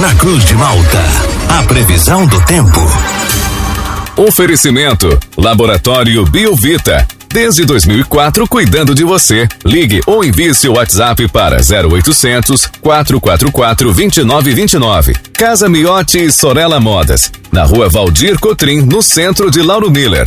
na Cruz de Malta. A previsão do tempo. Oferecimento: Laboratório Biovita. Desde 2004, cuidando de você. Ligue ou envie seu WhatsApp para 0800 444 2929. Casa Miotti e Sorella Modas. Na rua Valdir Cotrim, no centro de Lauro Miller.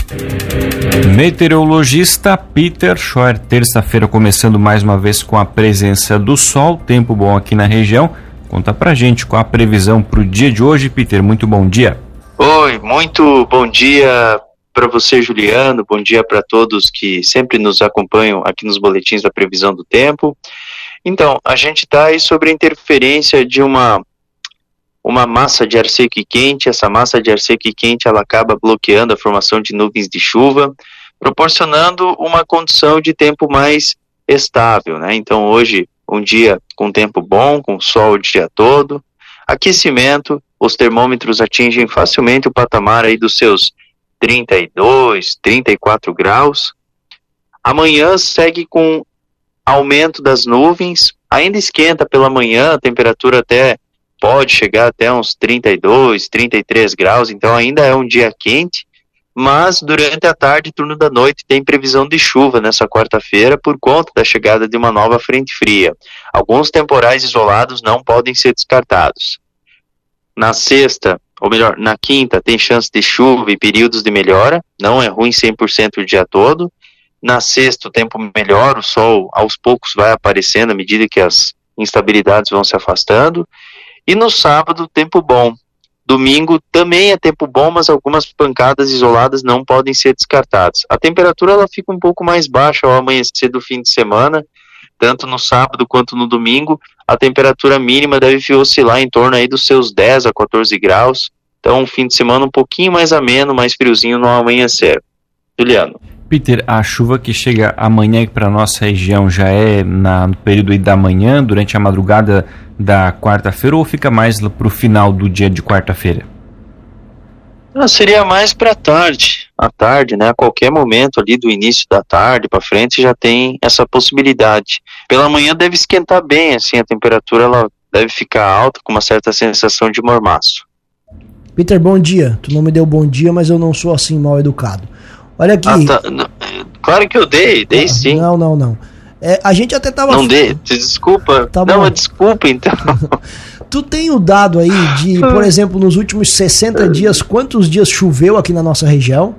Meteorologista Peter Schor, terça-feira começando mais uma vez com a presença do sol, tempo bom aqui na região. Conta pra gente qual a previsão para o dia de hoje, Peter. Muito bom dia. Oi, muito bom dia para você, Juliano. Bom dia para todos que sempre nos acompanham aqui nos boletins da previsão do tempo. Então, a gente está aí sobre a interferência de uma uma massa de ar seco e quente. Essa massa de ar seco e quente ela acaba bloqueando a formação de nuvens de chuva, proporcionando uma condição de tempo mais estável, né? Então, hoje um dia com tempo bom, com sol o dia todo, aquecimento, os termômetros atingem facilmente o patamar aí dos seus 32, 34 graus. Amanhã segue com aumento das nuvens, ainda esquenta pela manhã, a temperatura até pode chegar até uns 32, 33 graus, então ainda é um dia quente, mas durante a tarde e turno da noite tem previsão de chuva nessa quarta-feira por conta da chegada de uma nova frente fria. Alguns temporais isolados não podem ser descartados. Na sexta, ou melhor, na quinta, tem chance de chuva e períodos de melhora, não é ruim 100% o dia todo. Na sexta, o tempo melhora, o sol aos poucos vai aparecendo à medida que as instabilidades vão se afastando. E no sábado, tempo bom. Domingo também é tempo bom, mas algumas pancadas isoladas não podem ser descartadas. A temperatura ela fica um pouco mais baixa ao amanhecer do fim de semana, tanto no sábado quanto no domingo, a temperatura mínima deve oscilar em torno aí dos seus 10 a 14 graus. Então, um fim de semana um pouquinho mais ameno, mais friozinho no amanhecer. Juliano. Peter, a chuva que chega amanhã para nossa região já é na, no período da manhã, durante a madrugada da quarta-feira, ou fica mais para o final do dia de quarta-feira? Ah, seria mais para tarde, à tarde, né? A qualquer momento ali do início da tarde para frente já tem essa possibilidade. Pela manhã deve esquentar bem, assim, a temperatura ela deve ficar alta com uma certa sensação de mormaço. Peter, bom dia. Tu não me deu bom dia, mas eu não sou assim mal educado. Olha aqui. Ah, tá. Claro que eu dei, dei ah, sim. Não, não, não. É, a gente até tava. Não dei, desculpa. Tá não, desculpa então. Tu tem o dado aí de, por exemplo, nos últimos 60 dias, quantos dias choveu aqui na nossa região?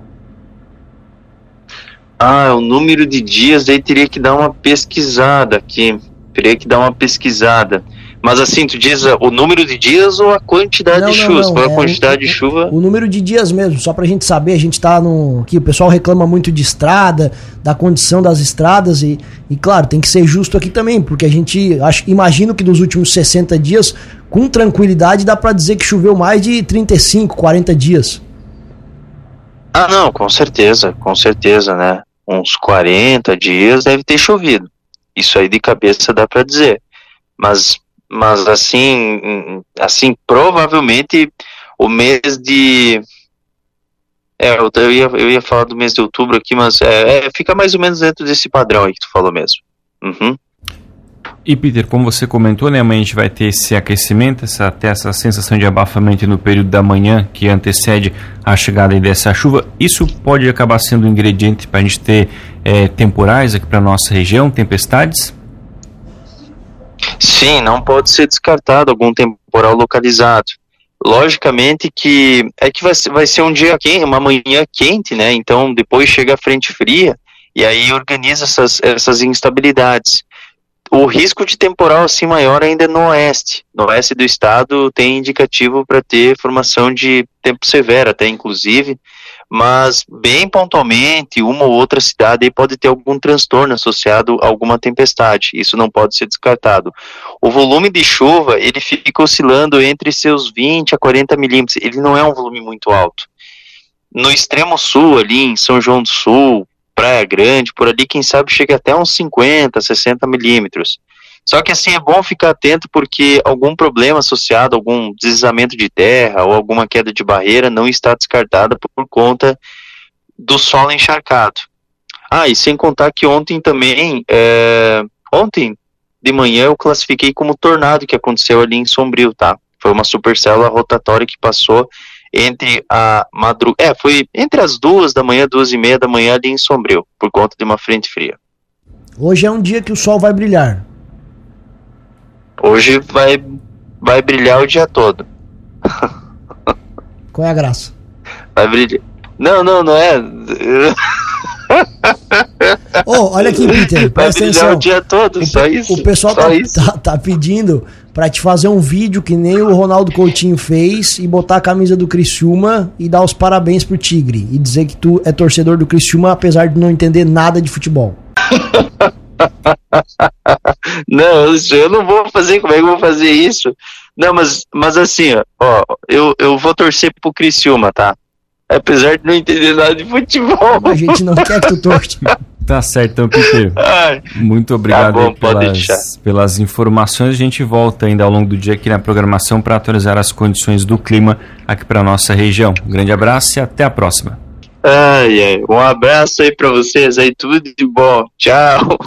Ah, o número de dias, daí teria que dar uma pesquisada aqui. Teria que dar uma pesquisada. Mas assim, tu diz o número de dias ou a quantidade não, de chuva? Não, não. É, a quantidade o, de chuva. O número de dias mesmo, só pra gente saber, a gente tá no. Aqui, o pessoal reclama muito de estrada, da condição das estradas, e, e claro, tem que ser justo aqui também, porque a gente acho, imagino que nos últimos 60 dias, com tranquilidade, dá para dizer que choveu mais de 35, 40 dias. Ah, não, com certeza, com certeza, né? Uns 40 dias deve ter chovido. Isso aí de cabeça dá para dizer. Mas mas assim, assim provavelmente o mês de é, eu ia, eu ia falar do mês de outubro aqui, mas é, é, fica mais ou menos dentro desse padrão aí que tu falou mesmo. Uhum. E Peter, como você comentou, né, amanhã a gente vai ter esse aquecimento, essa, até essa sensação de abafamento no período da manhã que antecede a chegada dessa chuva. Isso pode acabar sendo um ingrediente para a gente ter é, temporais aqui para nossa região, tempestades? Sim, não pode ser descartado algum temporal localizado. Logicamente que é que vai vai ser um dia quente, uma manhã quente, né? Então depois chega a frente fria e aí organiza essas, essas instabilidades. O risco de temporal assim maior ainda é no oeste. No oeste do estado tem indicativo para ter formação de tempo severo, até inclusive, mas bem pontualmente, uma ou outra cidade pode ter algum transtorno associado a alguma tempestade. Isso não pode ser descartado. O volume de chuva ele fica oscilando entre seus 20 a 40 milímetros. Ele não é um volume muito alto. No extremo sul, ali em São João do Sul, Praia Grande, por ali, quem sabe chega até uns 50, 60 milímetros. Só que assim é bom ficar atento porque algum problema associado, algum deslizamento de terra ou alguma queda de barreira não está descartada por conta do solo encharcado. Ah, e sem contar que ontem também, é, ontem de manhã eu classifiquei como tornado que aconteceu ali em Sombrio, tá? Foi uma supercélula rotatória que passou entre a madrugada. É, foi entre as duas da manhã, duas e meia da manhã ali em Sombrio, por conta de uma frente fria. Hoje é um dia que o sol vai brilhar. Hoje vai, vai brilhar o dia todo. Qual é a graça? Vai brilhar. Não, não, não é. oh, olha aqui, Peter, presta atenção. o dia todo, o, só isso. O pessoal tá, tá, tá, pedindo pra te fazer um vídeo que nem o Ronaldo Coutinho fez e botar a camisa do Criciúma e dar os parabéns pro Tigre e dizer que tu é torcedor do Criciúma apesar de não entender nada de futebol. não, eu não vou fazer, como é que eu vou fazer isso? Não, mas, mas assim, ó, eu, eu vou torcer pro Criciúma, tá? Apesar de não entender nada de futebol. A gente não quer que tu torte. Tá certo, então, Peter. Ai, Muito obrigado tá bom, pelas, pelas informações. A gente volta ainda ao longo do dia aqui na programação para atualizar as condições do clima aqui para nossa região. Um grande abraço e até a próxima. Ai, ai. Um abraço aí para vocês aí, tudo de bom. Tchau.